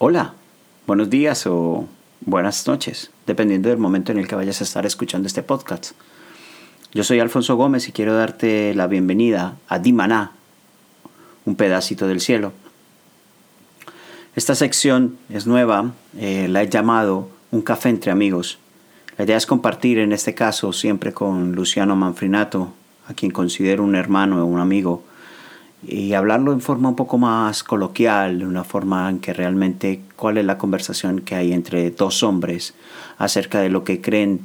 Hola, buenos días o buenas noches, dependiendo del momento en el que vayas a estar escuchando este podcast. Yo soy Alfonso Gómez y quiero darte la bienvenida a Dimaná, un pedacito del cielo. Esta sección es nueva, eh, la he llamado Un café entre amigos. La idea es compartir en este caso siempre con Luciano Manfrinato, a quien considero un hermano o un amigo, y hablarlo en forma un poco más coloquial, de una forma en que realmente cuál es la conversación que hay entre dos hombres acerca de lo que creen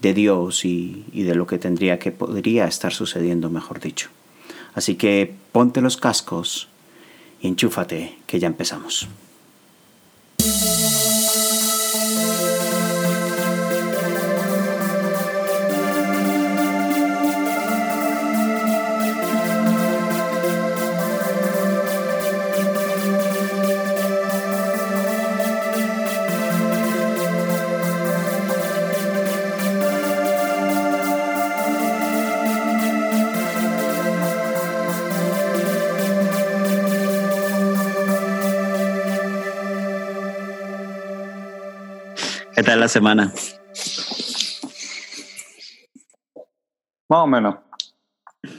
de Dios y, y de lo que tendría que podría estar sucediendo, mejor dicho. Así que ponte los cascos y enchúfate, que ya empezamos. Tal la semana? Más o menos.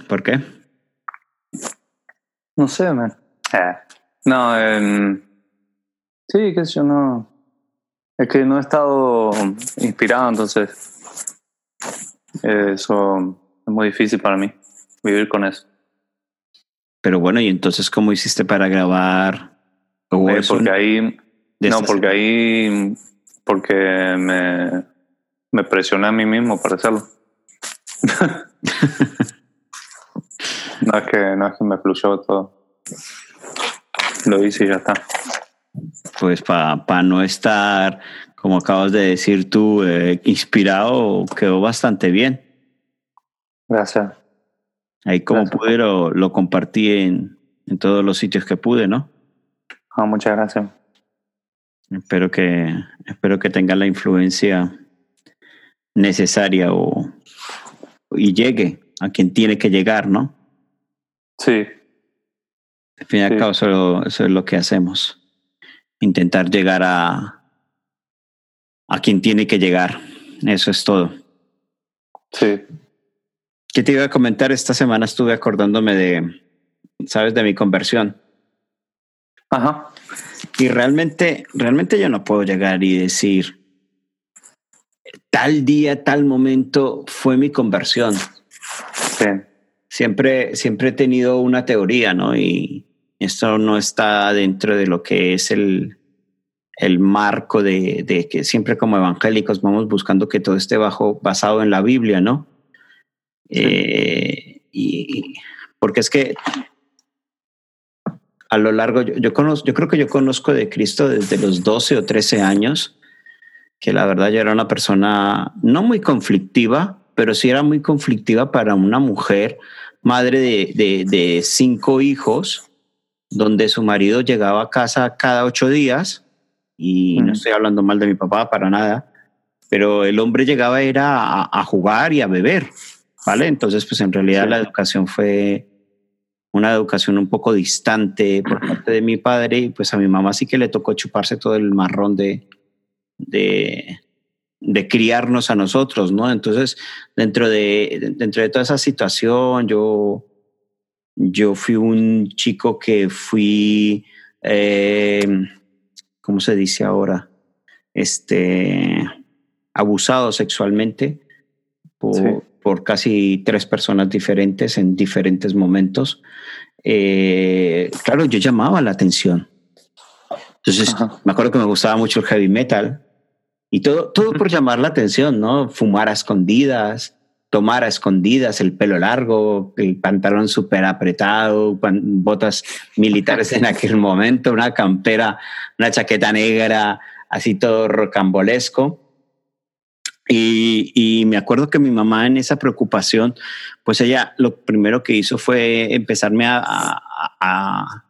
¿Por qué? No sé, man. Eh. No, em, sí, sé yo, no. Es que no he estado inspirado, entonces. Eso es muy difícil para mí, vivir con eso. Pero bueno, ¿y entonces cómo hiciste para grabar? Eh, porque ahí. No, porque ahí porque me, me presioné a mí mismo para hacerlo. no, es que, no es que me fluyó todo. Lo hice y ya está. Pues para no estar, como acabas de decir tú, eh, inspirado, quedó bastante bien. Gracias. Ahí como pude lo, lo compartí en, en todos los sitios que pude, ¿no? Ah, muchas gracias. Espero que, espero que tenga la influencia necesaria o, y llegue a quien tiene que llegar, ¿no? Sí. Al fin y al cabo, eso, es lo que hacemos. Intentar llegar a, a quien tiene que llegar. Eso es todo. Sí. ¿Qué te iba a comentar? Esta semana estuve acordándome de, ¿sabes? De mi conversión. Ajá. Y realmente, realmente yo no puedo llegar y decir, tal día, tal momento fue mi conversión. Sí. Siempre, siempre he tenido una teoría, ¿no? Y esto no está dentro de lo que es el, el marco de, de, que siempre como evangélicos vamos buscando que todo esté bajo, basado en la Biblia, ¿no? Sí. Eh, y porque es que a lo largo, yo, yo, conozco, yo creo que yo conozco de Cristo desde los 12 o 13 años, que la verdad yo era una persona no muy conflictiva, pero sí era muy conflictiva para una mujer, madre de, de, de cinco hijos, donde su marido llegaba a casa cada ocho días, y no estoy hablando mal de mi papá para nada, pero el hombre llegaba era a, a jugar y a beber, ¿vale? Entonces, pues en realidad sí. la educación fue una educación un poco distante por parte de mi padre y pues a mi mamá sí que le tocó chuparse todo el marrón de, de, de criarnos a nosotros, ¿no? Entonces, dentro de, dentro de toda esa situación, yo, yo fui un chico que fui, eh, ¿cómo se dice ahora? Este, abusado sexualmente por, sí por casi tres personas diferentes en diferentes momentos. Eh, claro, yo llamaba la atención. Entonces, Ajá. me acuerdo que me gustaba mucho el heavy metal y todo, todo por llamar la atención, ¿no? Fumar a escondidas, tomar a escondidas, el pelo largo, el pantalón súper apretado, botas militares en aquel momento, una campera, una chaqueta negra, así todo rocambolesco. Y, y, me acuerdo que mi mamá en esa preocupación, pues ella lo primero que hizo fue empezarme a, a,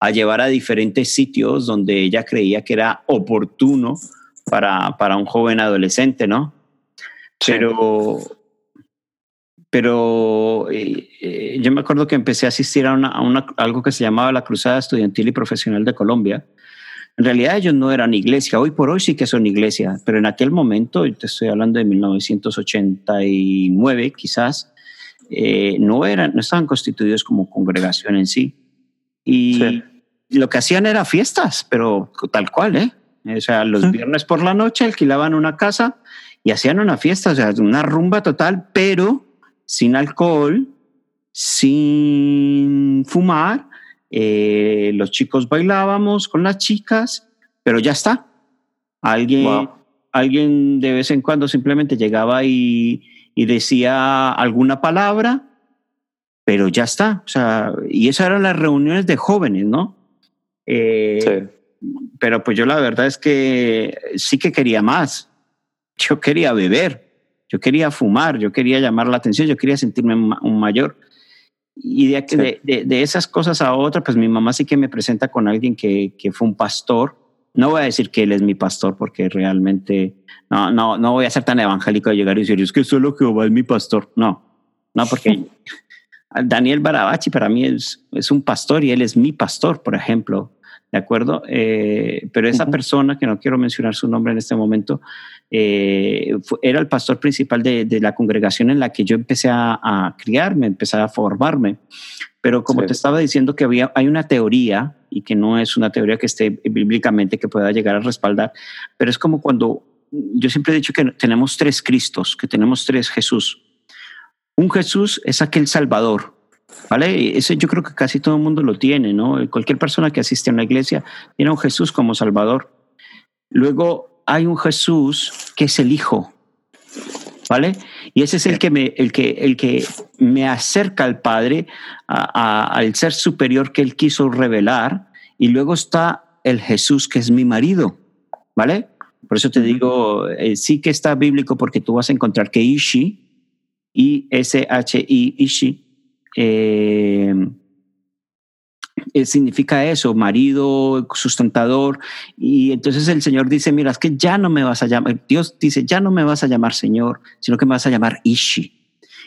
a, llevar a diferentes sitios donde ella creía que era oportuno para, para un joven adolescente, ¿no? Sí. Pero, pero eh, eh, yo me acuerdo que empecé a asistir a, una, a una, algo que se llamaba la Cruzada Estudiantil y Profesional de Colombia, En realidad ellos no eran iglesia, hoy por hoy sí que son iglesia, pero en aquel momento, te estoy hablando de 1989 quizás, eh, no, eran, no estaban constituidos como congregación en sí. Y lo que hacían era fiestas, pero tal cual, ¿eh? O sea, los viernes por la noche alquilaban una casa y hacían una fiesta, o sea, una rumba total, pero sin alcohol, sin fumar. Eh, los chicos bailábamos con las chicas, pero ya está. Alguien, alguien de vez en cuando simplemente llegaba y, y decía alguna palabra, pero ya está. O sea, y esas eran las reuniones de jóvenes, ¿no? Eh, sí. Pero pues yo la verdad es que sí que quería más. Yo quería beber, yo quería fumar, yo quería llamar la atención, yo quería sentirme un mayor. Y de, sí. de, de, esas cosas a otras, pues mi mamá sí que me presenta con alguien que, que fue un pastor. No voy a decir que él es mi pastor porque realmente no, no, no voy a ser tan evangélico de llegar y decir, es que solo Jehová es mi pastor. No, no, porque Daniel Barabachi para mí es, es un pastor y él es mi pastor, por ejemplo. ¿De acuerdo? Eh, pero esa uh -huh. persona, que no quiero mencionar su nombre en este momento, eh, fue, era el pastor principal de, de, la congregación en la que yo empecé a, a criarme, empecé a formarme. Pero como sí. te estaba diciendo que había, hay una teoría y que no es una teoría que esté bíblicamente que pueda llegar a respaldar, pero es como cuando yo siempre he dicho que tenemos tres Cristos, que tenemos tres Jesús. Un Jesús es aquel Salvador, ¿vale? Ese yo creo que casi todo el mundo lo tiene, ¿no? Cualquier persona que asiste a una iglesia tiene a un Jesús como Salvador. Luego hay un Jesús que es el Hijo, ¿vale? Y ese es el que me, el que, el que me acerca al Padre, a, a, al ser superior que Él quiso revelar. Y luego está el Jesús que es mi marido, ¿vale? Por eso te digo, eh, sí que está bíblico porque tú vas a encontrar que Ishi, I-S-H-I, Ishi, eh, eh, significa eso, marido, sustentador. Y entonces el Señor dice, mira, es que ya no me vas a llamar, Dios dice, ya no me vas a llamar Señor, sino que me vas a llamar Ishi.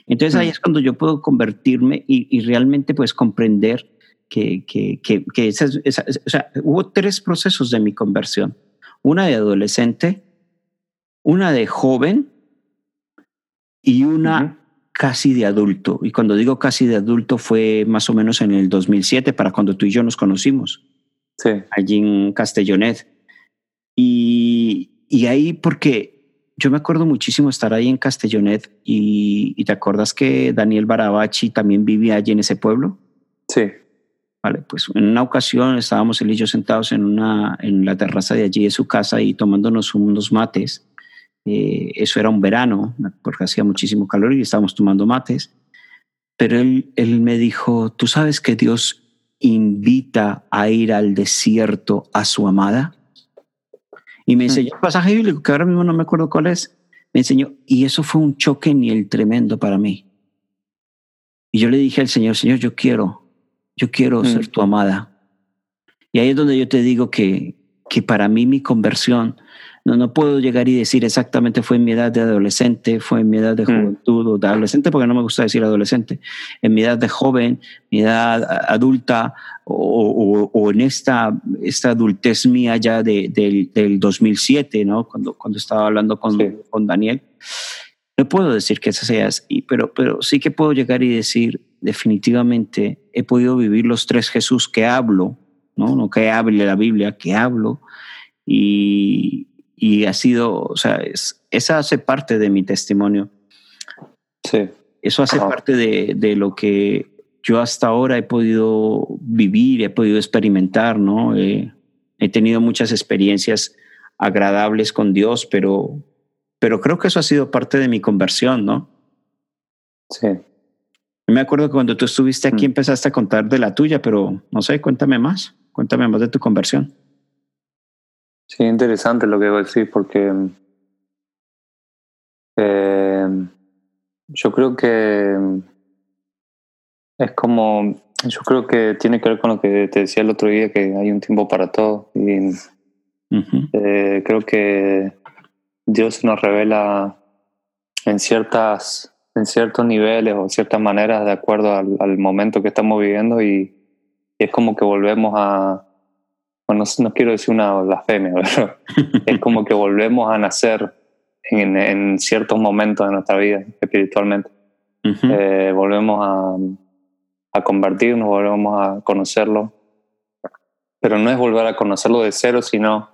Entonces mm. ahí es cuando yo puedo convertirme y, y realmente pues comprender que, que, que, que esa, esa, o sea, hubo tres procesos de mi conversión. Una de adolescente, una de joven y una casi de adulto. Y cuando digo casi de adulto fue más o menos en el 2007, para cuando tú y yo nos conocimos. Sí. Allí en Castellonet. Y, y ahí porque yo me acuerdo muchísimo estar ahí en Castellonet y, y, te acuerdas que Daniel Barabachi también vivía allí en ese pueblo. Sí. Vale, pues en una ocasión estábamos él y yo sentados en, una, en la terraza de allí de su casa y tomándonos unos mates eh, eso era un verano, porque hacía muchísimo calor y estábamos tomando mates. Pero él, él me dijo, ¿tú sabes que Dios invita a ir al desierto a su amada? Y me enseñó un pasaje bíblico que ahora mismo no me acuerdo cuál es. Me enseñó, y eso fue un choque ni el tremendo para mí. Y yo le dije al Señor, Señor, yo quiero, yo quiero mm. ser tu amada. Y ahí es donde yo te digo que, que para mí mi conversión no, no puedo llegar y decir exactamente fue en mi edad de adolescente, fue en mi edad de mm. juventud o de adolescente, porque no me gusta decir adolescente, en mi edad de joven, mi edad adulta o, o, o en esta, esta adultez mía ya de, de, del 2007, ¿no? Cuando, cuando estaba hablando con, sí. con Daniel. No puedo decir que esa sea así, pero, pero sí que puedo llegar y decir definitivamente he podido vivir los tres Jesús que hablo, no, no que hable la Biblia, que hablo, y, y ha sido, o sea, es, esa hace parte de mi testimonio. Sí. Eso hace parte de, de, lo que yo hasta ahora he podido vivir, he podido experimentar, ¿no? Eh, he tenido muchas experiencias agradables con Dios, pero, pero creo que eso ha sido parte de mi conversión, ¿no? Sí. Me acuerdo que cuando tú estuviste aquí mm. empezaste a contar de la tuya, pero no sé, cuéntame más, cuéntame más de tu conversión. Sí, interesante lo que decís porque eh, yo creo que es como, yo creo que tiene que ver con lo que te decía el otro día, que hay un tiempo para todo. Y uh -huh. eh, creo que Dios nos revela en ciertas en ciertos niveles o ciertas maneras de acuerdo al, al momento que estamos viviendo y, y es como que volvemos a, bueno, no, quiero decir una blasfemia, pero es como que volvemos a nacer en, en ciertos momentos de nuestra vida espiritualmente. Eh, volvemos a, a convertirnos, volvemos a conocerlo. Pero no es volver a conocerlo de cero, sino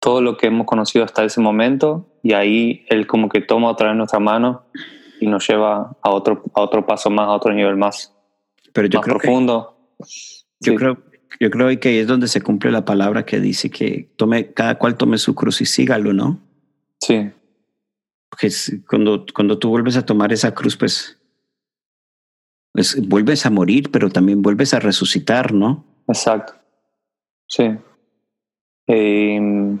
todo lo que hemos conocido hasta ese momento y ahí él como que toma otra vez nuestra mano y nos lleva a otro, a otro paso más, a otro nivel más, Pero yo más creo profundo. yo Sí. creo yo creo que ahí es donde se cumple la palabra que dice que tome cada cual tome su cruz y sígalo, ¿no? Sí, Porque cuando cuando tú vuelves a tomar esa cruz, pues pues vuelves a morir, pero también vuelves a resucitar, ¿no? exacto. Sí. Eh,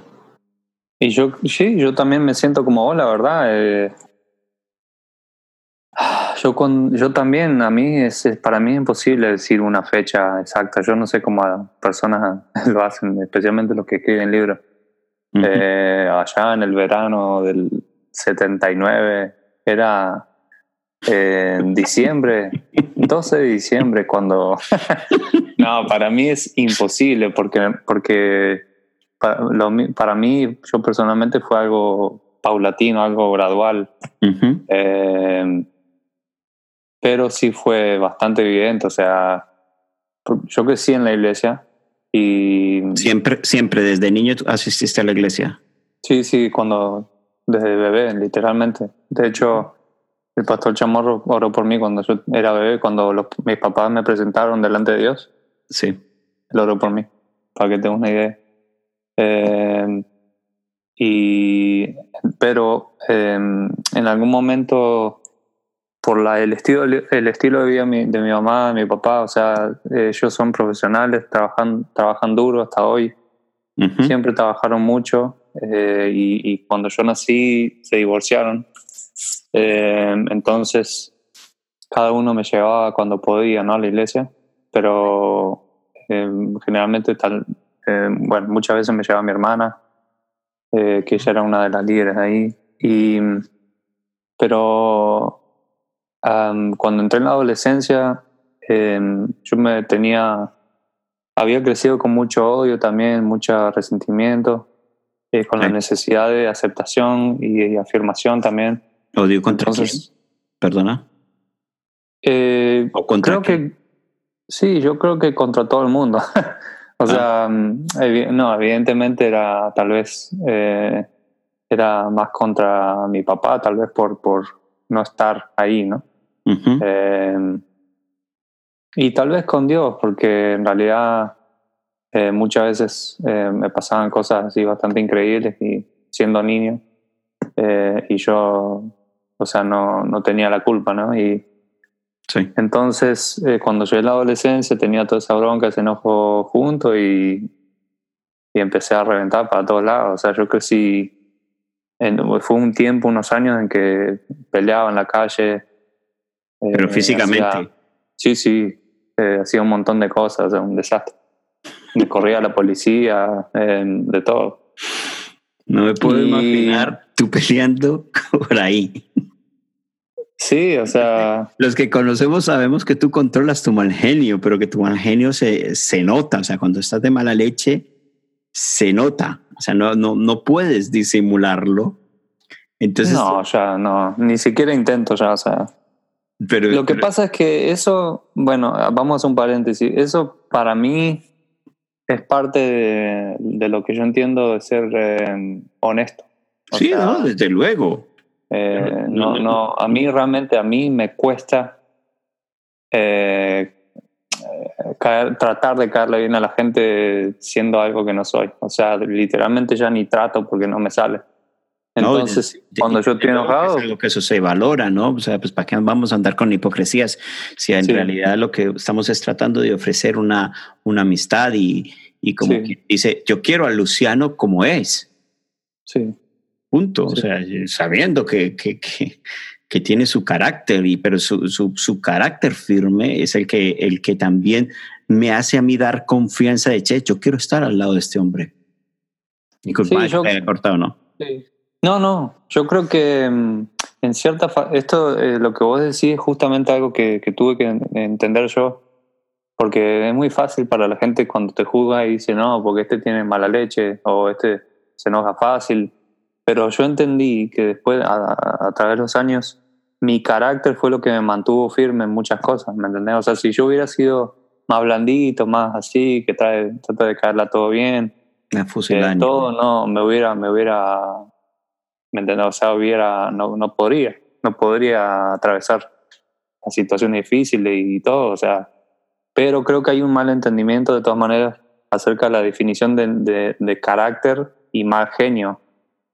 y yo, sí, yo también me siento como vos, la verdad. eh, yo, con, yo también, a mí es, es- para mí es imposible decir una fecha exacta. Yo no sé cómo a personas lo hacen, especialmente los que escriben libros. Ujú. Eh, allá en el verano del 79 era eh, en diciembre, 12 de diciembre, cuando... no, para mí es imposible porque, porque para, lo para mí, yo personalmente fue algo paulatino, algo gradual, Ujú. eh, pero sí fue bastante evidente, o sea, yo crecí en la iglesia y... Siempre siempre desde niño asististe a la iglesia. Sí, sí, cuando desde bebé, literalmente. De hecho, el pastor Chamorro oró por mí cuando yo era bebé, cuando los- mis papás me presentaron delante de Dios, Sí. él oró por mí, para que tengas una idea. Eh, y, pero eh, en algún momento, por la, el, estilo, el estilo de vida mi- de mi mamá, de mi papá, o sea, ellos son profesionales, trabajan, trabajan duro hasta hoy Ujú. siempre trabajaron mucho eh, y, y cuando yo nací se divorciaron. Eh, entonces, cada uno me llevaba cuando podía ¿no? a la iglesia, pero eh, generalmente, tal, eh, bueno, muchas veces me llevaba mi hermana, eh, que ella era una de las líderes ahí. Y, pero am, cuando entré en la adolescencia, em, yo me tenía había crecido con mucho odio también, mucho resentimiento, eh, con la necesidad de aceptación y, y afirmación también. Odio contra Entonces, quién? Perdona. eh, ¿O contra creo quién? que sí, yo creo que contra todo el mundo. o sea, mm, evi- no, evidentemente era tal vez eh, era más contra mi papá, tal vez por, por no estar ahí, ¿no? Eh, y tal vez con Dios, porque en realidad eh, muchas veces eh, me pasaban cosas así bastante increíbles y siendo niño y yo, o sea, no, no tenía la culpa, ¿no? Y Sí. entonces cuando llegué a la adolescencia tenía toda esa bronca, ese enojo junto y, y empecé a reventar para todos lados. O sea, yo crecí, en, fue un tiempo, unos años en que peleaba en la calle. Pero eh, físicamente. hacía- Sí, sí, eh, hacía un montón de cosas, un desastre. Me corría la policía, eh, de todo. No me puedo Y- imaginar tú peleando por ahí. Sí, o sea, Los que conocemos sabemos que tú controlas tu mal genio, pero que tu mal genio se, se nota. O sea, cuando estás de mala leche, se nota. O sea, no, no, no puedes disimularlo. Entonces, no, ya no, ni siquiera intento ya, o sea. Pero, Lo que pero- pasa es que eso, bueno, vamos a hacer un paréntesis, eso para mí es parte de, de lo que yo entiendo de ser eh, honesto. O Sí, sea, no, desde luego. Eh, No, no, no, a mí realmente, a mí me cuesta eh, eh, caer- tratar de caerle bien a la gente siendo algo que no soy. O sea, literalmente ya ni trato porque no me sale. No, Entonces, de- de- cuando yo de estoy luego que enojado, Es algo que eso se valora, ¿no? O sea, pues para qué vamos a andar con hipocresías si en Sí. realidad lo que estamos es tratando de ofrecer una, una amistad y, y como Sí. dice, yo quiero a Luciano como es. sí, Punto. O Sí. sea, sabiendo que, que, que, que tiene su carácter, y, pero su, su, su carácter firme es el que, el que también me hace a mí dar confianza de, che, yo quiero estar al lado de este hombre. Disculpa, Sí, yo- cortado, ¿no? Sí. No, no, yo creo que mm, en cierta fa- esto, eh, lo que vos decís es justamente algo que, que tuve que en- entender yo Porque es muy fácil para la gente cuando te juzga y dice, no, porque este tiene mala leche o este se enoja fácil. Pero yo entendí que después, a, través de los años, mi carácter fue lo que me mantuvo firme en muchas cosas, ¿me entendés? O sea, si yo hubiera sido más blandito, más así, que trae, trata de caerla todo bien, eh, todo, no, me hubiera, me hubiera, ¿me entendés? O sea, hubiera, no, no podría, no podría atravesar la situación difícil y todo, o sea, pero creo que hay un mal entendimiento de todas maneras acerca de la definición de, de, carácter y mal genio,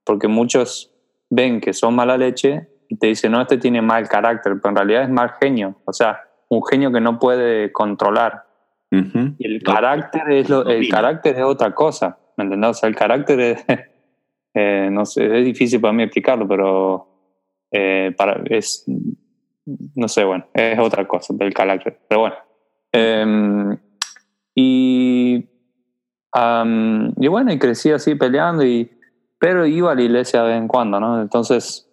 porque muchos ven que son mala leche y te dicen, no, este tiene mal carácter, pero en realidad es mal genio, o sea, un genio que no puede controlar. Y el carácter, es lo, el carácter es otra cosa, ¿me entendés? O sea, el carácter es, eh, no sé, es difícil para mí explicarlo, pero eh, para, es, no sé, bueno, es otra cosa del carácter, pero bueno. Em, y, y bueno, y crecí así peleando, y, pero iba a la iglesia de vez en cuando, ¿no? Entonces,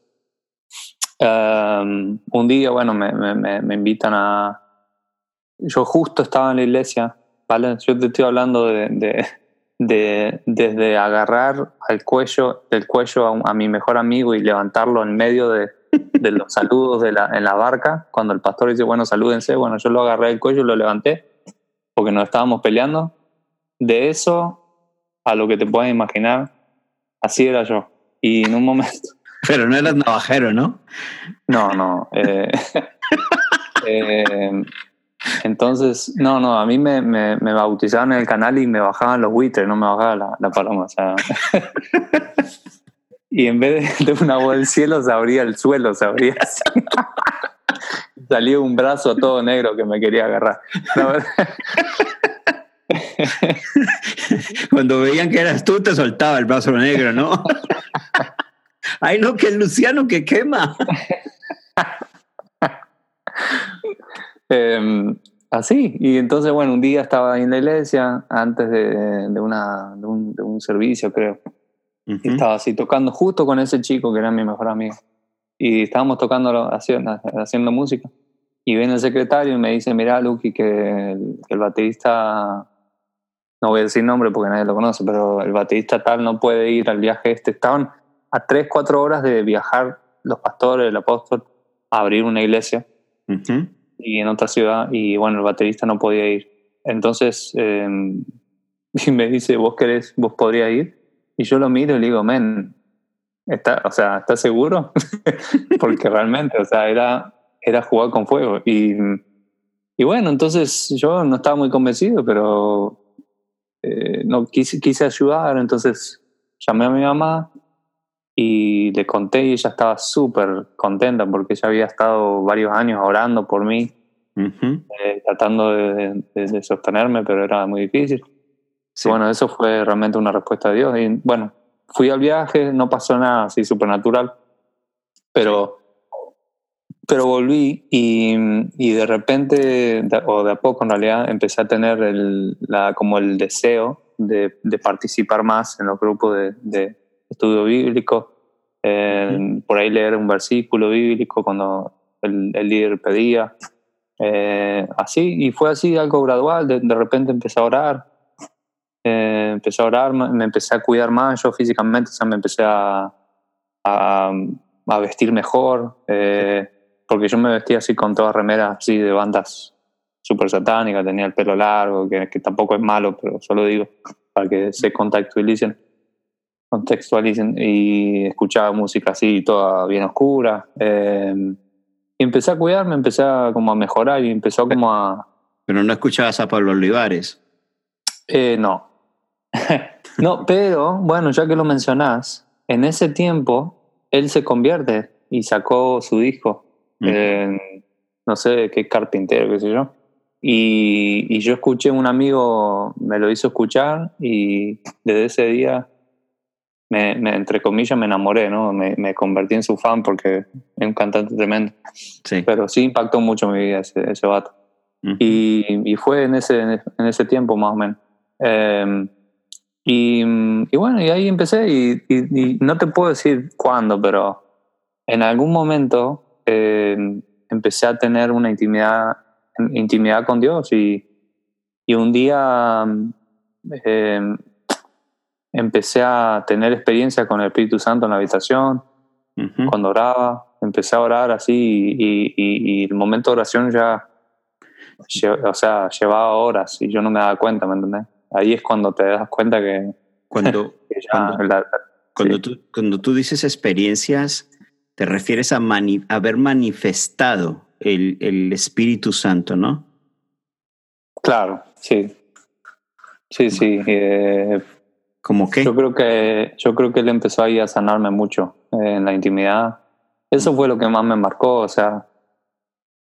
un día, bueno, me, me, me, invitan a... Yo justo estaba en la iglesia, ¿vale? Yo te estoy hablando de, de, de desde agarrar al cuello, del cuello a, a, mi mejor amigo y levantarlo en medio de, de los saludos de la, en la barca, cuando el pastor dice, bueno, salúdense, bueno, yo lo agarré del cuello y lo levanté, porque nos estábamos peleando. De eso a lo que te puedas imaginar, así era yo. Y en un momento... Pero no eras navajero, ¿no? No, no. Eh, eh, entonces, no, no, a mí me, me, bautizaban en el canal y me bajaban los buitres, no me bajaba la, la paloma. O y en vez de una voz del cielo se abría el suelo, se abría así. Salió un brazo todo negro que me quería agarrar. Cuando veían que eras tú, te soltaba el brazo negro, ¿no? Ay, no, que el Luciano que quema. Em, así, y entonces, bueno, un día estaba en la iglesia antes de, de, una, de, un, de un servicio, creo estaba así tocando justo con ese chico que era mi mejor amigo. Y estábamos tocando, haciendo, haciendo música. Y viene el secretario y me dice, mira, Lucky, que el, el, baterista, no voy a decir nombre porque nadie lo conoce, pero el baterista tal no puede ir al viaje este. Estaban a tres, cuatro horas de viajar los pastores, el apóstol, a abrir una iglesia y en otra ciudad. Y bueno, el baterista no podía ir. Entonces, eh, y me dice, ¿vos querés, vos podrías ir? Y yo lo miro y le digo, men, ¿está, o sea, ¿estás seguro? Porque realmente, o sea, era, era jugar con fuego. Y, y bueno, entonces yo no estaba muy convencido, pero eh, no quise, quise ayudar, entonces llamé a mi mamá y le conté y ella estaba súper contenta porque ella había estado varios años orando por mí, eh, tratando de, de, sostenerme, pero era muy difícil. Bueno, eso fue realmente una respuesta de Dios. Y bueno, fui al viaje, no pasó nada así supernatural, pero, pero volví y, y, de repente, o de a poco en realidad, empecé a tener el, la, como el deseo de, de, participar más en los grupos de, de estudio bíblico, por ahí leer un versículo bíblico cuando el, el líder pedía. Eh, así, y fue así algo gradual, de, de repente empecé a orar, eh, empecé a orar, me empecé a cuidar más yo físicamente, o sea, me empecé a, a, a vestir mejor, eh, porque yo me vestía así con todas remeras así de bandas súper satánicas, tenía el pelo largo, que, que, tampoco es malo, pero solo digo para que se contextualicen, contextualicen y escuchaba música así toda bien oscura. Eh, y empecé a cuidarme, empecé a, como a mejorar y empezó como a... Pero no escuchabas a Pablo Olivares. Eh, no, no, pero bueno, ya que lo mencionás, en ese tiempo él se convierte y sacó su disco. no sé qué carpintero, qué sé yo. Y, y, yo escuché, un amigo me lo hizo escuchar y desde ese día, me, entre comillas, me enamoré, ¿no? Me, me, convertí en su fan porque es un cantante tremendo. Sí. Pero sí impactó mucho mi vida ese, ese vato. y, y, fue en ese, en ese tiempo más o menos. Eh, y, y, bueno, y ahí empecé y, y, no te puedo decir cuándo, pero en algún momento eh, empecé a tener una intimidad, intimidad con Dios y, y un día eh, empecé a tener experiencia con el Espíritu Santo en la habitación, cuando oraba, empecé a orar así y, y, el momento de oración ya, o sea, llevaba horas y yo no me daba cuenta, ¿me entendés? Ahí es cuando te das cuenta que... Cuando, cuando, tú, cuando tú dices experiencias, te refieres a haber manifestado el, el Espíritu Santo, ¿no? Claro, sí. Sí, sí. Eh, ¿Cómo qué? Yo creo que, yo creo que él empezó ahí a sanarme mucho eh, en la intimidad. Eso fue lo que más me marcó, o sea,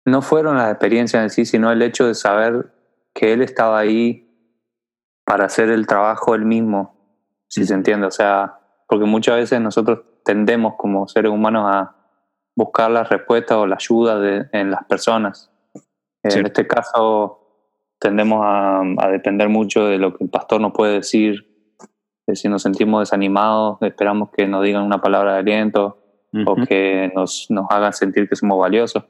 no fueron las experiencias en sí, sino el hecho de saber que él estaba ahí para hacer el trabajo él mismo, si se entiende. O sea, porque muchas veces nosotros tendemos como seres humanos a buscar la respuesta o la ayuda de, en las personas. En este caso, tendemos a, a, depender mucho de lo que el pastor nos puede decir, si nos sentimos desanimados, esperamos que nos digan una palabra de aliento o que nos, nos hagan sentir que somos valiosos.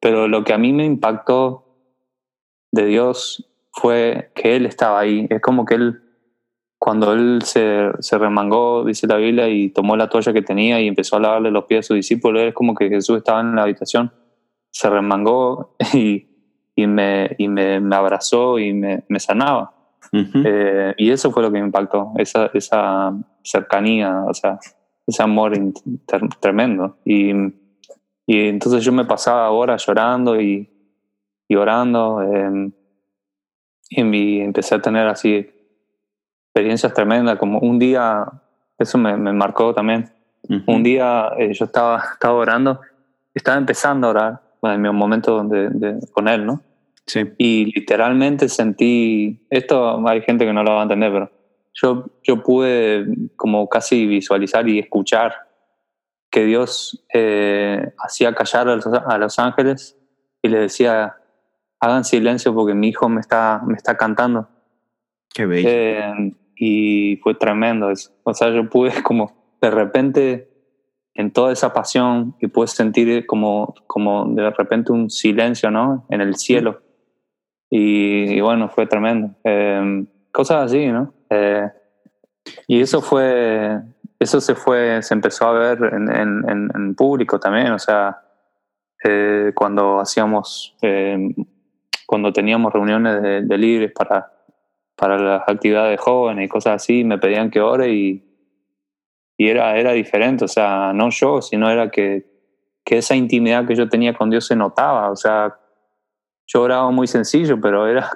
Pero lo que a mí me impactó de Dios fue que Él estaba ahí. Es como que Él, cuando Él se, se remangó, dice la Biblia, y tomó la toalla que tenía y empezó a lavarle los pies a sus discípulos, es como que Jesús estaba en la habitación, se remangó y, y, me, y me, me abrazó y me, me sanaba. Eh, y eso fue lo que me impactó, esa, esa cercanía, o sea, ese amor tremendo. Y, y, entonces yo me pasaba horas llorando y, y orando. Eh, y empecé a tener así experiencias tremendas, como un día, eso me, me marcó también. Un día eh, yo estaba, estaba orando, estaba empezando a orar, en mi momento donde, de, con él, ¿no? Y literalmente sentí, esto hay gente que no lo va a entender, pero yo, yo pude como casi visualizar y escuchar que Dios eh, hacía callar a los, a los, ángeles y les decía, hagan silencio porque mi hijo me está, me está cantando. Qué bello. Eh, y fue tremendo eso. O sea, yo pude como de repente en toda esa pasión y pude sentir como, como de repente un silencio, ¿no? En el cielo. Y, bueno, fue tremendo. Eh, cosas así, ¿no? Eh, y eso fue, eso se fue, se empezó a ver en, en, en público también, o sea, eh, cuando hacíamos, cuando teníamos reuniones de, de líderes para, para las actividades jóvenes y cosas así, me pedían que ore y, y era, era diferente, o sea, no yo, sino era que, que esa intimidad que yo tenía con Dios se notaba, o sea, yo oraba muy sencillo, pero era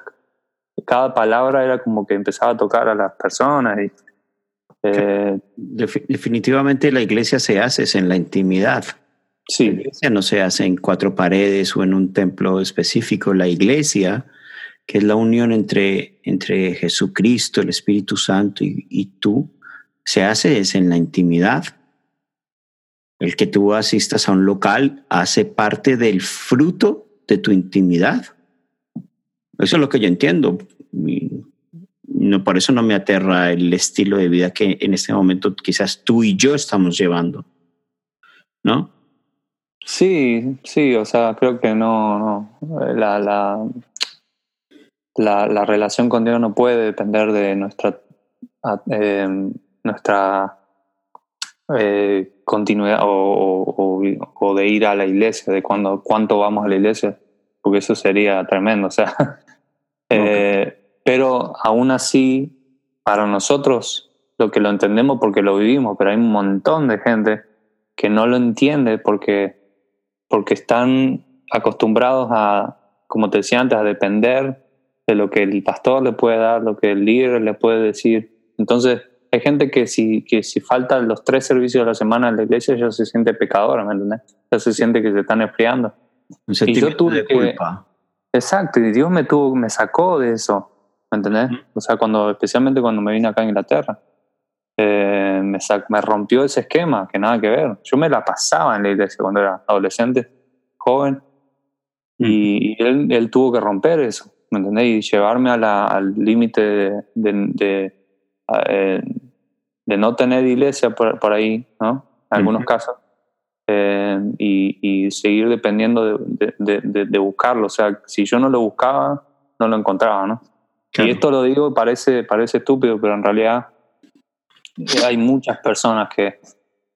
cada palabra era como que empezaba a tocar a las personas. Y, eh, Definitivamente la iglesia se hace en la intimidad. Sí. La iglesia no se hace en cuatro paredes o en un templo específico. La iglesia, que es la unión entre, entre Jesucristo, el Espíritu Santo y, y tú, se hace es en la intimidad. El que tú asistas a un local hace parte del fruto de tu intimidad. Eso es lo que yo entiendo. no, por eso no me aterra el estilo de vida que en este momento quizás tú y yo estamos llevando. ¿No? Sí, sí, o sea, creo que no, no. La, la, la, relación con Dios no puede depender de nuestra, eh, nuestra eh, continuidad o, o, de ir a la iglesia, de cuando, cuánto vamos a la iglesia, porque eso sería tremendo. O sea, eh, pero aún así, para nosotros, lo que lo entendemos porque lo vivimos, pero hay un montón de gente que no lo entiende porque, porque están acostumbrados a, como te decía antes, a depender de lo que el pastor le puede dar, lo que el líder le puede decir. Entonces, hay gente que si, que si faltan los tres servicios de la semana en la iglesia ya se siente pecadora, ¿me entiendes? Ya se siente que se están enfriando. y yo tuve de culpa. exacto, y Dios me tuvo, me sacó de eso, ¿me entendés? O sea, cuando, especialmente cuando me vine acá a Inglaterra, eh, me, me rompió ese esquema, que nada que ver. Yo me la pasaba en la iglesia cuando era adolescente, joven, y, él, él, tuvo que romper eso, ¿me entendés? Y llevarme al límite de, de, eh, de no tener iglesia por, por ahí, ¿no? En algunos casos. Eh, y, y, seguir dependiendo de, de, de, buscarlo. O sea, si yo no lo buscaba, no lo encontraba, ¿no? Y esto lo digo, parece, parece estúpido, pero en realidad hay muchas personas que,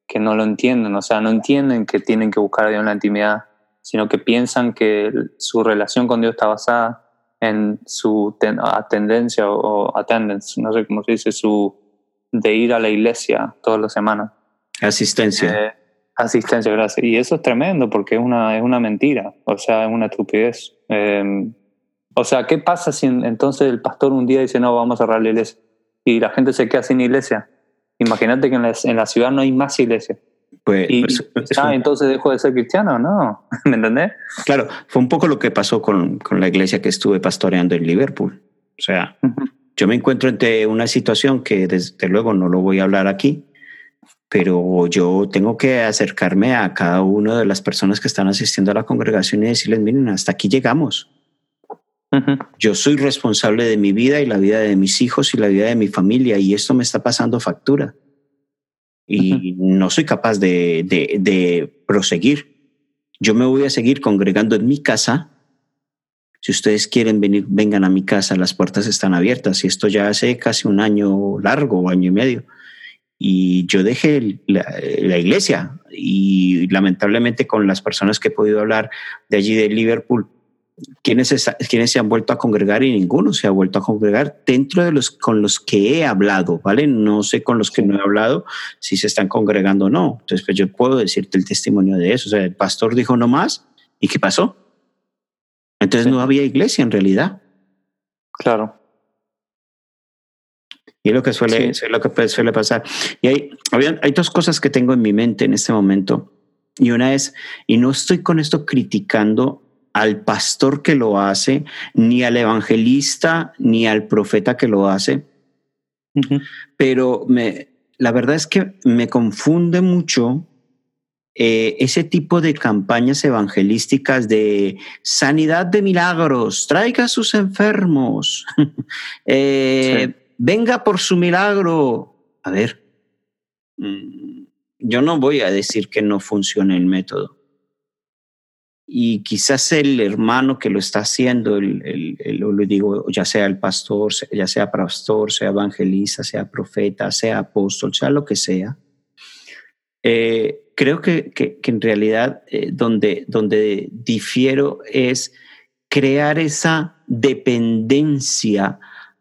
que no lo entienden, o sea, no entienden que tienen que buscar a Dios en la intimidad, sino que piensan que su relación con Dios está basada en su tendencia o, attendance, no sé cómo se dice, su de ir a la iglesia todas las semanas. Asistencia. Eh, asistencia, gracias. Y eso es tremendo porque es una, es una mentira, o sea, es una estupidez. Em, o sea, ¿qué pasa si entonces el pastor un día dice, no, vamos a cerrar la iglesia? Y la gente se queda sin iglesia. Imagínate que en la, en la ciudad no hay más iglesia. Pues, y, pues, ah, entonces dejó de ser cristiano, ¿no? ¿Me entendés? Claro, fue un poco lo que pasó con, con la iglesia que estuve pastoreando en Liverpool. O sea, yo me encuentro ante una situación que desde luego no lo voy a hablar aquí, pero yo tengo que acercarme a cada una de las personas que están asistiendo a la congregación y decirles, miren, hasta aquí llegamos. Yo soy responsable de mi vida y la vida de mis hijos y la vida de mi familia y esto me está pasando factura. Y no soy capaz de, de, proseguir. Yo me voy a seguir congregando en mi casa. Si ustedes quieren venir, vengan a mi casa, las puertas están abiertas. Y esto ya hace casi un año largo, año y medio. Y yo dejé la, la iglesia y lamentablemente con las personas que he podido hablar de allí de Liverpool, ¿Quiénes, se han vuelto a congregar y ninguno se ha vuelto a congregar dentro de los con los que he hablado, ¿vale? No sé con los que no he hablado si se están congregando o no. Entonces, pues yo puedo decirte el testimonio de eso. O sea, el pastor dijo no más y ¿qué pasó? Entonces no había iglesia en realidad. Claro. Y es lo que suele, lo que suele pasar. Y hay, hay dos cosas que tengo en mi mente en este momento. Y una es, y no estoy con esto criticando al pastor que lo hace, ni al evangelista, ni al profeta que lo hace. Pero me, la verdad es que me confunde mucho eh, ese tipo de campañas evangelísticas de sanidad de milagros, traiga a sus enfermos, eh, venga por su milagro. A ver, mm, yo no voy a decir que no funcione el método y quizás el hermano que lo está haciendo, el, lo digo, ya sea el pastor, ya sea pastor, sea evangelista, sea profeta, sea apóstol, sea lo que sea, eh, creo que, que, en realidad eh, donde, donde difiero es crear esa dependencia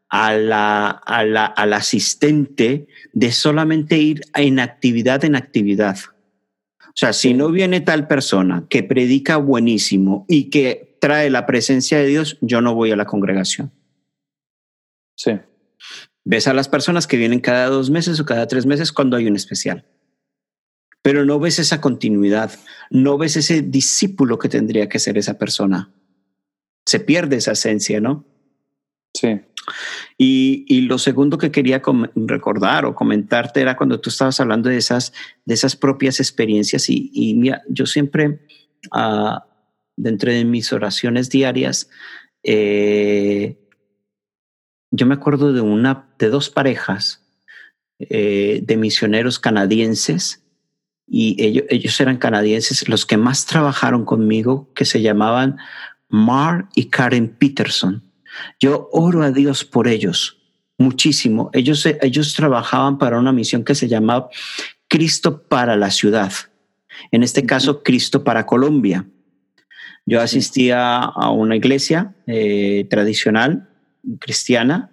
a la, a la, al asistente de solamente ir en actividad en actividad. O sea, si no viene tal persona que predica buenísimo y que trae la presencia de Dios, yo no voy a la congregación. Sí. Ves a las personas que vienen cada dos meses o cada tres meses cuando hay un especial. Pero no ves esa continuidad, no ves ese discípulo que tendría que ser esa persona. Se pierde esa esencia, ¿no? Sí. Y, lo segundo que quería recordar o comentarte era cuando tú estabas hablando de esas, de esas propias experiencias y, mira, yo siempre, uh, dentro de mis oraciones diarias, eh, yo me acuerdo de una, de dos parejas eh, de misioneros canadienses y ellos, ellos eran canadienses, los que más trabajaron conmigo, que se llamaban Mar y Karen Peterson. Yo oro a Dios por ellos muchísimo. Ellos, ellos trabajaban para una misión que se llamaba Cristo para la ciudad. En este caso, Cristo para Colombia. Yo asistía a una iglesia eh, tradicional cristiana.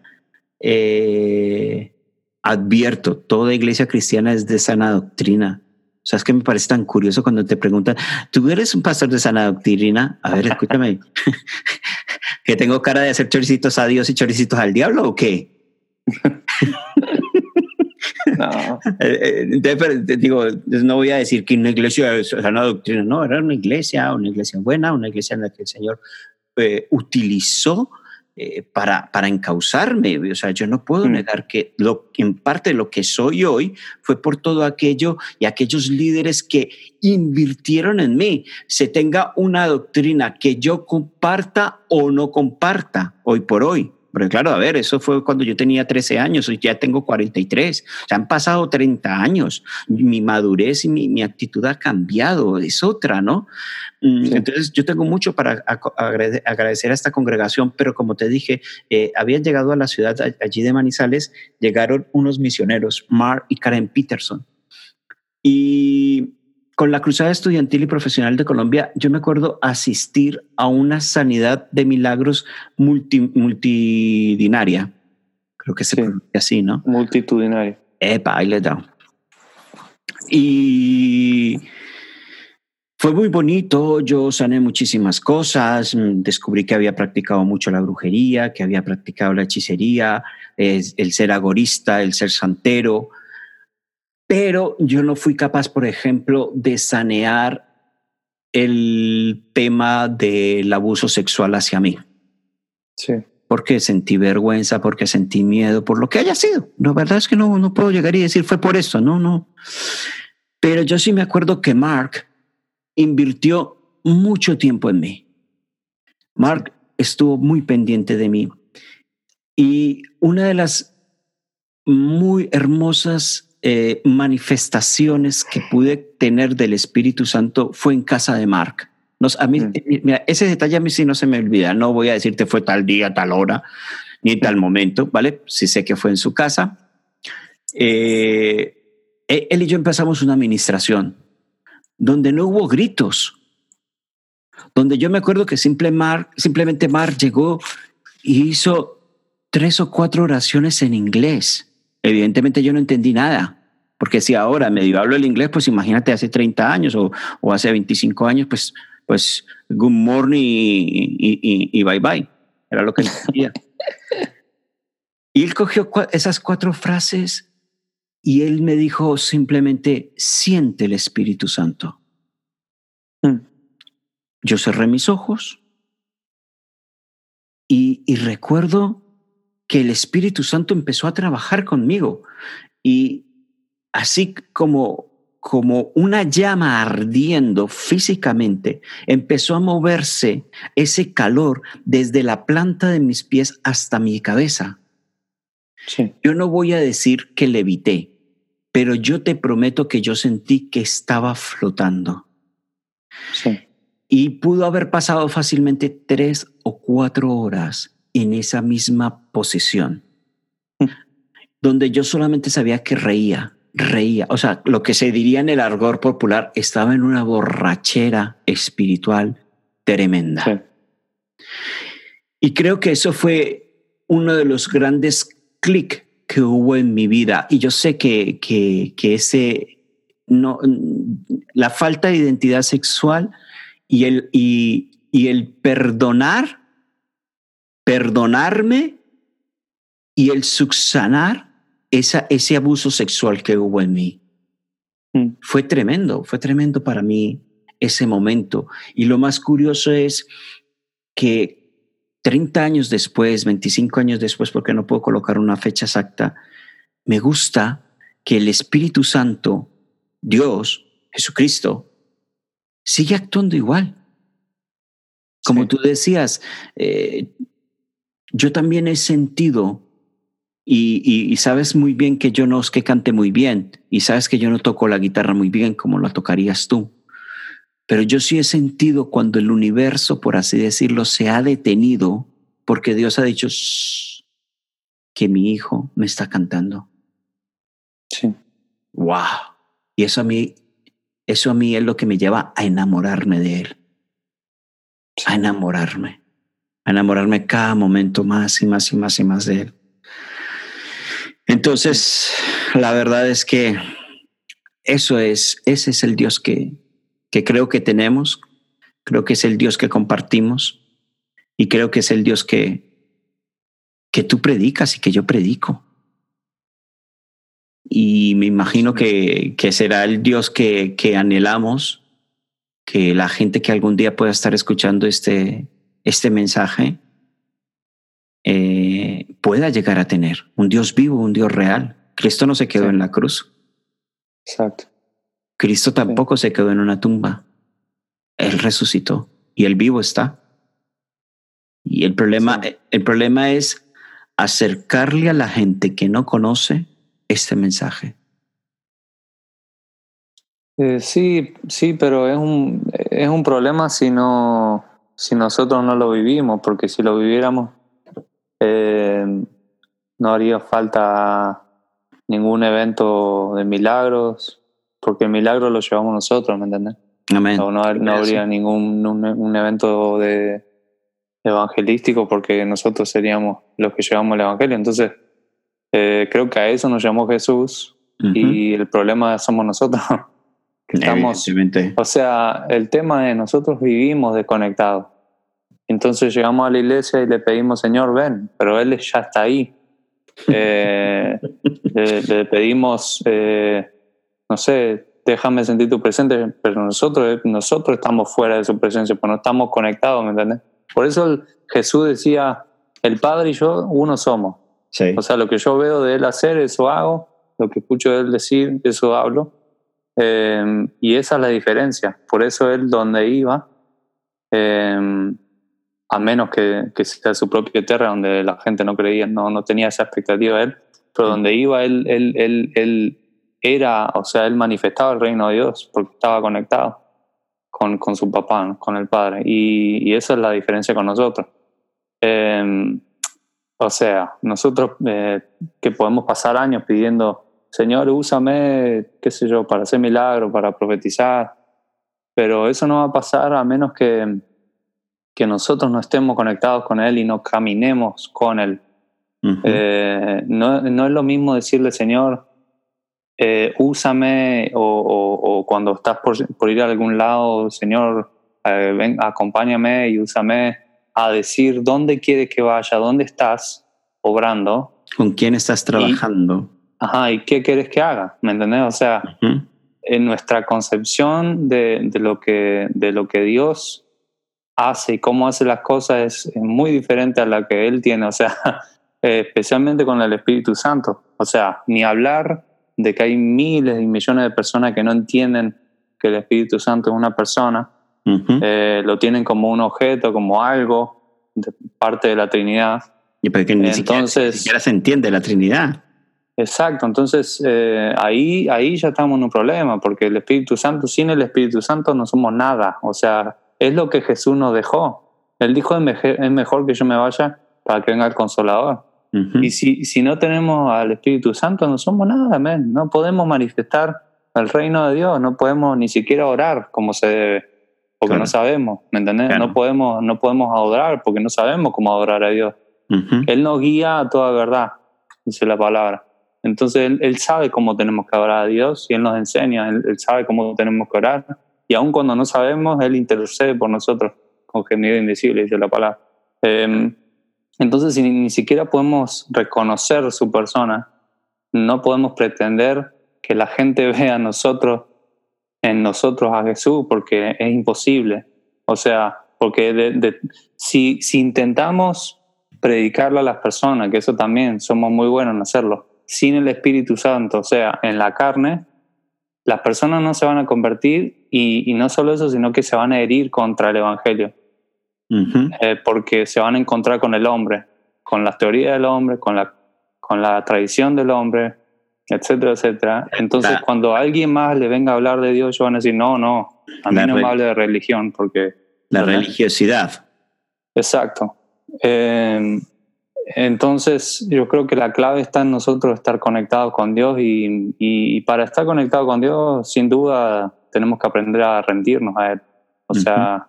Eh, advierto, toda iglesia cristiana es de sana doctrina. O sea, es que me parece tan curioso cuando te preguntan, ¿tú eres un pastor de sana doctrina? A ver, escúchame, ¿que tengo cara de hacer choricitos a Dios y choricitos al diablo o qué? no. Eh, eh, digo, no voy a decir que una iglesia es sana doctrina, no, era una iglesia, una iglesia buena, una iglesia en la que el Señor eh, utilizó eh, para, para encauzarme. O sea, yo no puedo mm. negar que lo, en parte lo que soy hoy fue por todo aquello y aquellos líderes que invirtieron en mí. Se tenga una doctrina que yo comparta o no comparta hoy por hoy. Porque claro, a ver, eso fue cuando yo tenía 13 años, hoy ya tengo 43. O sea, han pasado 30 años. Mi madurez y mi, actitud ha cambiado, es otra, ¿no? Mm, entonces, yo tengo mucho para agradecer a esta congregación, pero como te dije, eh, habían llegado a la ciudad allí de Manizales, llegaron unos misioneros, Mark y Karen Peterson. Y con la Cruzada Estudiantil y Profesional de Colombia, yo me acuerdo asistir a una sanidad de milagros multidinaria. Creo que se sí. así, ¿no? Multitudinaria. Epa, ahí le da. Y fue muy bonito, yo sané muchísimas cosas, descubrí que había practicado mucho la brujería, que había practicado la hechicería, el ser agorista, el ser santero, pero yo no fui capaz, por ejemplo, de sanear el tema del abuso sexual hacia mí. Sí. Porque sentí vergüenza, porque sentí miedo, por lo que haya sido. La verdad es que no, no puedo llegar y decir fue por eso, no, no. Pero yo sí me acuerdo que Mark invirtió mucho tiempo en mí. Mark estuvo muy pendiente de mí. Y una de las muy hermosas eh, manifestaciones que pude tener del Espíritu Santo fue en casa de Mark. Nos, a mí, mm. eh, mira, ese detalle a mí sí no se me olvida. No voy a decirte fue tal día, tal hora, ni tal momento, ¿vale? Sí sé que fue en su casa. Eh, e, él y yo empezamos una administración donde no hubo gritos, donde yo me acuerdo que simple Mark, simplemente Mark llegó y hizo tres o cuatro oraciones en inglés Evidentemente yo no entendí nada, porque si ahora medio hablo el inglés, pues imagínate hace 30 años o, o hace 25 años, pues, pues good morning y, bye bye. Era lo que entendía. y él cogió esas cuatro frases y él me dijo simplemente, siente el Espíritu Santo. Mm. Yo cerré mis ojos y, y recuerdo que el Espíritu Santo empezó a trabajar conmigo y así como como una llama ardiendo físicamente, empezó a moverse ese calor desde la planta de mis pies hasta mi cabeza. Yo no voy a decir que levité, pero yo te prometo que yo sentí que estaba flotando. Y pudo haber pasado fácilmente tres o cuatro horas en esa misma posición, mm. donde yo solamente sabía que reía, reía, o sea, lo que se diría en el argor popular, estaba en una borrachera espiritual tremenda. Y creo que eso fue uno de los grandes clics que hubo en mi vida. Y yo sé que, que, que ese, no, la falta de identidad sexual y el, y, y el perdonar perdonarme y el subsanar esa, ese abuso sexual que hubo en mí. Mm. Fue tremendo, fue tremendo para mí ese momento. Y lo más curioso es que 30 años después, 25 años después, porque no puedo colocar una fecha exacta, me gusta que el Espíritu Santo, Dios, Jesucristo, sigue actuando igual. Como tú decías, eh, yo también he sentido, y, sabes muy bien que yo no es que cante muy bien, y sabes que yo no toco la guitarra muy bien como la tocarías tú, pero yo sí he sentido cuando el universo, por así decirlo, se ha detenido porque Dios ha dicho que mi hijo me está cantando. Sí. Wow. Y eso a mí, eso a mí es lo que me lleva a enamorarme de él. A enamorarme a enamorarme cada momento más y más y más y más de Él. Entonces, la verdad es que eso es, ese es el Dios que, que creo que tenemos, creo que es el Dios que compartimos y creo que es el Dios que, que tú predicas y que yo predico. Y me imagino que, que será el Dios que, que anhelamos, que la gente que algún día pueda estar escuchando este, este mensaje eh, pueda llegar a tener un Dios vivo, un Dios real. Cristo no se quedó en la cruz. Exacto. Cristo tampoco se quedó en una tumba. Él resucitó y el vivo está. Y el problema, el problema es acercarle a la gente que no conoce este mensaje. Eh, sí, sí, pero es un, es un problema si no, si nosotros no lo vivimos, porque si lo viviéramos, eh, no haría falta ningún evento de milagros, porque el milagro lo llevamos nosotros, ¿me entiendes? Amén. No, no, no habría ningún un, un evento de evangelístico porque nosotros seríamos los que llevamos el evangelio. Entonces, eh, creo que a eso nos llamó Jesús y el problema somos nosotros. estamos, o sea, el tema es nosotros vivimos desconectados. Entonces llegamos a la iglesia y le pedimos, Señor, ven, pero Él ya está ahí. Eh, le, le, pedimos, eh, no sé, déjame sentir tu presencia, pero nosotros, nosotros estamos fuera de su presencia, pues no estamos conectados, ¿me entiendes? Por eso Jesús decía, el Padre y yo uno somos. O sea, lo que yo veo de Él hacer, eso hago, lo que escucho de Él decir, eso hablo. Eh, y esa es la diferencia. Por eso Él donde iba, eh, a menos que, que, sea su propia tierra, donde la gente no creía, no, no tenía esa expectativa de Él, pero donde iba Él, él, él, él era, o sea, Él manifestaba el reino de Dios porque estaba conectado con, con su papá, con el padre. Y, y, esa es la diferencia con nosotros. Eh, o sea, nosotros eh, que podemos pasar años pidiendo, Señor, úsame, qué sé yo, para hacer milagros, para profetizar, pero eso no va a pasar a menos que, que nosotros no estemos conectados con Él y no caminemos con Él. Uh -huh. eh, no, no, es lo mismo decirle, Señor, eh, úsame o, o, o, cuando estás por, por, ir a algún lado, Señor, eh, ven, acompáñame y úsame a decir dónde quieres que vaya, dónde estás obrando. ¿Con quién estás trabajando? Ajá, ¿y qué quieres que haga? ¿Me entendés? O sea, uh -huh. en nuestra concepción de, de, lo que, de lo que Dios hace y cómo hace las cosas es, es muy diferente a la que Él tiene, o sea, especialmente con el Espíritu Santo. O sea, ni hablar de que hay miles y millones de personas que no entienden que el Espíritu Santo es una persona, uh -huh. eh, lo tienen como un objeto, como algo, de parte de la Trinidad. Y porque ni, entonces, siquiera, ni siquiera se entiende la Trinidad. Exacto, entonces eh, ahí, ahí ya estamos en un problema, porque el Espíritu Santo, sin el Espíritu Santo no somos nada, o sea, es lo que Jesús nos dejó. Él dijo, es mejor que yo me vaya para que venga el consolador. Uh -huh. Y si, si no tenemos al Espíritu Santo, no somos nada, man. no podemos manifestar el reino de Dios, no podemos ni siquiera orar como se debe, porque claro. no sabemos, ¿me entendés? Claro. No, podemos, no podemos adorar porque no sabemos cómo adorar a Dios. Uh -huh. Él nos guía a toda verdad, dice la palabra. Entonces él, él, sabe cómo tenemos que adorar a Dios y Él nos enseña, él, él, sabe cómo tenemos que orar. Y aun cuando no sabemos, Él intercede por nosotros con gemido invisible, dice la palabra. Eh, entonces, si ni, siquiera podemos reconocer su persona, no podemos pretender que la gente vea nosotros, en nosotros a Jesús, porque es imposible. O sea, porque de, de, si, si intentamos predicarlo a las personas, que eso también somos muy buenos en hacerlo, sin el Espíritu Santo, o sea, en la carne, las personas no se van a convertir y, y no solo eso, sino que se van a herir contra el Evangelio. Uh -huh. eh, porque se van a encontrar con el hombre, con las teorías del hombre, con la, con la tradición del hombre, etcétera, etcétera. Entonces, la, cuando alguien más le venga a hablar de Dios, ellos van a decir, no, no, a mí no me hable de religión, porque... La ¿no? religiosidad. Exacto. Eh, entonces, yo creo que la clave está en nosotros estar conectados con Dios y, para estar conectados con Dios, sin duda, tenemos que aprender a rendirnos a Él. O uh -huh. sea,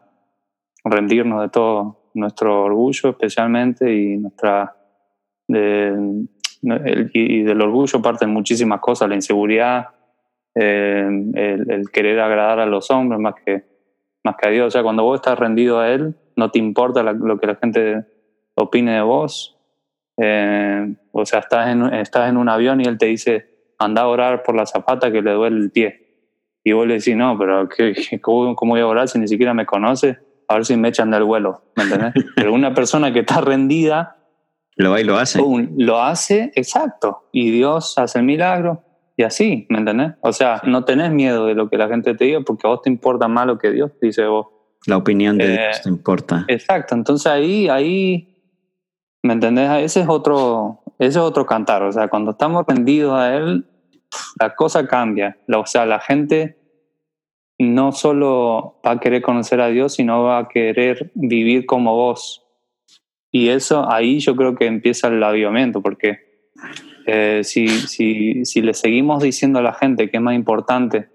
rendirnos de todo nuestro orgullo especialmente y nuestra de, el, y del orgullo parten muchísimas cosas la inseguridad eh, el, el, querer agradar a los hombres más que más que a Dios o sea cuando vos estás rendido a él no te importa la, lo que la gente opine de vos eh, o sea estás en, estás en un avión y él te dice anda a orar por la zapata que le duele el pie y vos le decís no pero ¿qué, cómo, ¿cómo voy a orar si ni siquiera me conoce a ver si me echan del vuelo, ¿me entendés? Pero una persona que está rendida... Lo va y lo hace. Un, lo hace, exacto. Y Dios hace el milagro y así, ¿me entendés? O sea, no tenés miedo de lo que la gente te diga porque a vos te importa más lo que Dios dice vos. La opinión de eh, Dios te importa. Exacto. Entonces ahí, ahí ¿Me entendés? Ese es otro, ese es otro cantar. O sea, cuando estamos rendidos a Él, la cosa cambia. O sea, la gente no solo va a querer conocer a Dios, sino va a querer vivir como vos. Y eso ahí yo creo que empieza el avivamiento, porque eh, si, si, si, le seguimos diciendo a la gente que es más importante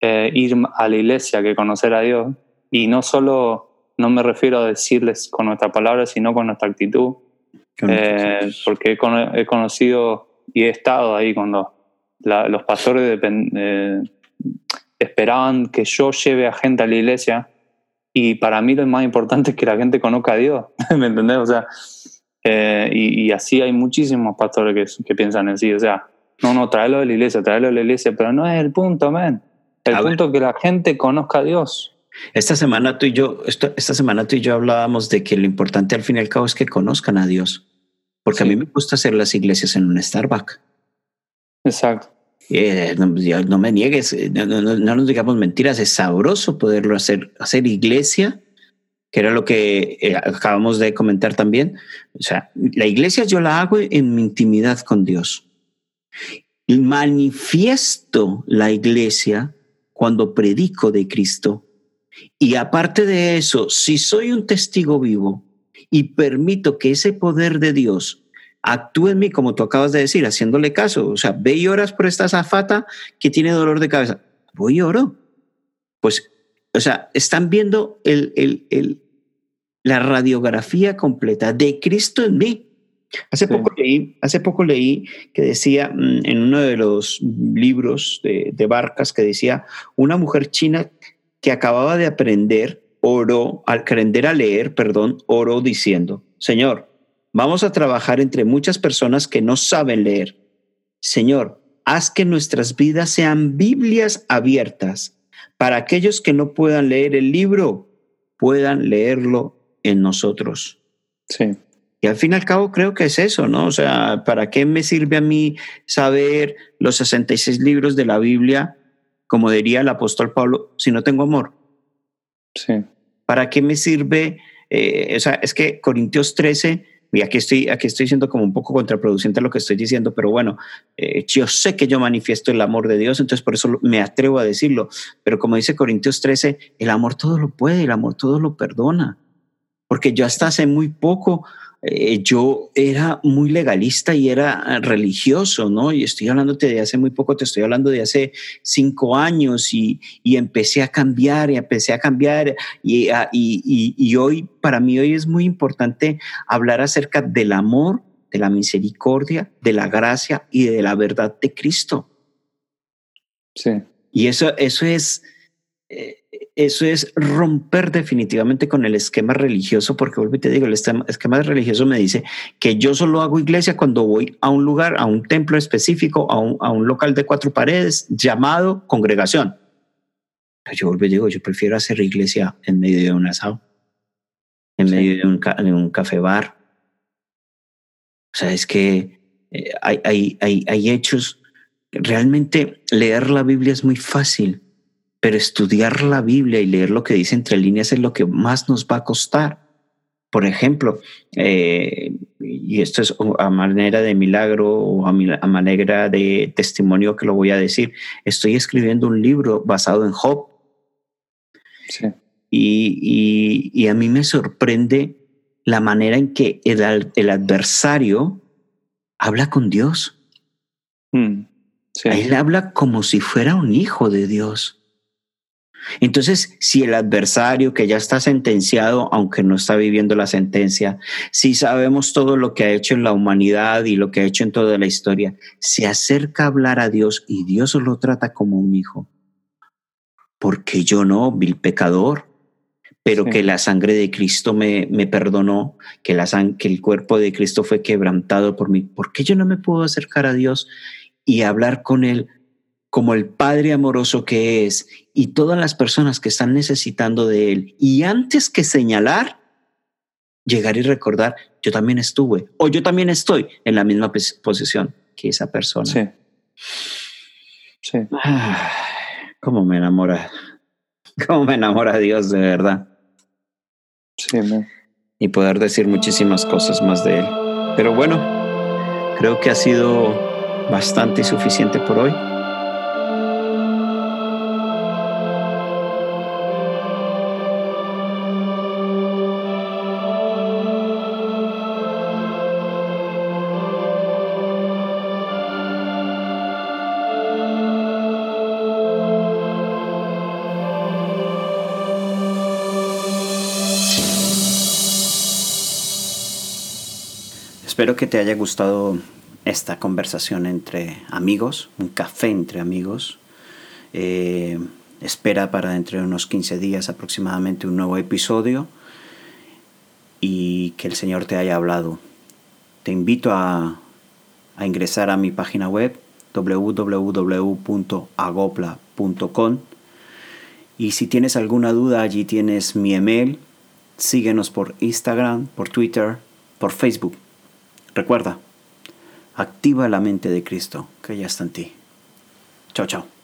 eh, ir a la iglesia que conocer a Dios, y no solo, no me refiero a decirles con nuestra palabra, sino con nuestra actitud, eh, porque he, conocido y he estado ahí cuando los pastores esperaban que yo lleve a gente a la iglesia y para mí lo más importante es que la gente conozca a Dios, ¿me entendés? O sea, eh, y, así hay muchísimos pastores que, que piensan así, o sea, no, no, tráelo de la iglesia, tráelo de la iglesia, pero no es el punto, man. El punto es que la gente conozca a Dios. Esta semana tú y yo, esta, esta, semana tú y yo hablábamos de que lo importante al fin y al cabo es que conozcan a Dios. Porque a mí me gusta hacer las iglesias en un Starbucks. Exacto. Eh, no, me niegues, eh, no, nos digamos mentiras, es sabroso poderlo hacer, hacer iglesia, que era lo que eh, acabamos de comentar también. O sea, la iglesia yo la hago en mi intimidad con Dios. Y manifiesto la iglesia cuando predico de Cristo. Y aparte de eso, si soy un testigo vivo y permito que ese poder de Dios actúe en mí, como tú acabas de decir, haciéndole caso. O sea, ve y oras por esta zafata que tiene dolor de cabeza. Voy y oro. Pues, o sea, están viendo el, el, el, la radiografía completa de Cristo en mí. Hace, poco leí, hace poco leí que decía mm, en uno de los libros de, de Barcas que decía una mujer china que acababa de aprender oró, al aprender a leer, perdón, oró diciendo, Señor, Vamos a trabajar entre muchas personas que no saben leer. Señor, haz que nuestras vidas sean Biblias abiertas para aquellos que no puedan leer el libro, puedan leerlo en nosotros. Sí. Y al fin y al cabo creo que es eso, ¿no? O sea, ¿para qué me sirve a mí saber los 66 libros de la Biblia, como diría el apóstol Pablo, si no tengo amor? Sí. ¿Para qué me sirve? Eh, o sea, es que Corintios 13 y aquí estoy, aquí estoy siendo como un poco contraproducente lo que estoy diciendo, pero bueno, eh, yo sé que yo manifiesto el amor de Dios, entonces por eso me atrevo a decirlo. Pero como dice Corintios 13, el amor todo lo puede, el amor todo lo perdona. Porque yo hasta hace muy poco eh, yo era muy legalista y era ah, religioso, ¿no? Y estoy hablándote de hace muy poco, te estoy hablando de hace cinco años y, y empecé a cambiar y empecé a cambiar y, ah, y, y, y hoy, para mí hoy es muy importante hablar acerca del amor, de la misericordia, de la gracia y de la verdad de Cristo. Sí. Y eso, eso es, eh, eso es romper definitivamente con el esquema religioso, porque vuelvo y te digo, el esquema religioso me dice que yo solo hago iglesia cuando voy a un lugar, a un templo específico, a un, a un local de cuatro paredes llamado congregación. Pero yo vuelvo y digo, yo prefiero hacer iglesia en medio de un asado, en sí. medio de un, de un café bar. O sea, es que eh, hay, hay, hay, hay hechos. Realmente leer la Biblia es muy fácil pero estudiar la Biblia y leer lo que dice entre líneas es lo que más nos va a costar. Por ejemplo, eh, y esto es a manera de milagro o a, manera de testimonio que lo voy a decir, estoy escribiendo un libro basado en Job. Sí. Y, y, y, a mí me sorprende la manera en que el, el adversario habla con Dios. Mm, sí. Él habla como si fuera un hijo de Dios. Entonces, si el adversario que ya está sentenciado, aunque no está viviendo la sentencia, si sabemos todo lo que ha hecho en la humanidad y lo que ha hecho en toda la historia, se acerca a hablar a Dios y Dios lo trata como un hijo. Porque yo no, vil pecador, pero sí. que la sangre de Cristo me, me perdonó, que, la que el cuerpo de Cristo fue quebrantado por mí. ¿Por qué yo no me puedo acercar a Dios y hablar con Él como el Padre amoroso que es y todas las personas que están necesitando de Él. Y antes que señalar, llegar y recordar, yo también estuve o yo también estoy en la misma posición que esa persona. Sí. Sí. Ah, ¿Cómo me enamora? ¿Cómo me enamora Dios de verdad? Sí, y poder decir muchísimas cosas más de Él. Pero bueno, creo que ha sido bastante y suficiente por hoy. Que te haya gustado esta conversación entre amigos, un café entre amigos. Eh, espera para dentro de unos 15 días aproximadamente un nuevo episodio y que el Señor te haya hablado. Te invito a, a ingresar a mi página web www.agopla.com y si tienes alguna duda allí tienes mi email. Síguenos por Instagram, por Twitter, por Facebook. Recuerda, activa la mente de Cristo que ya está en ti. Chao, chao.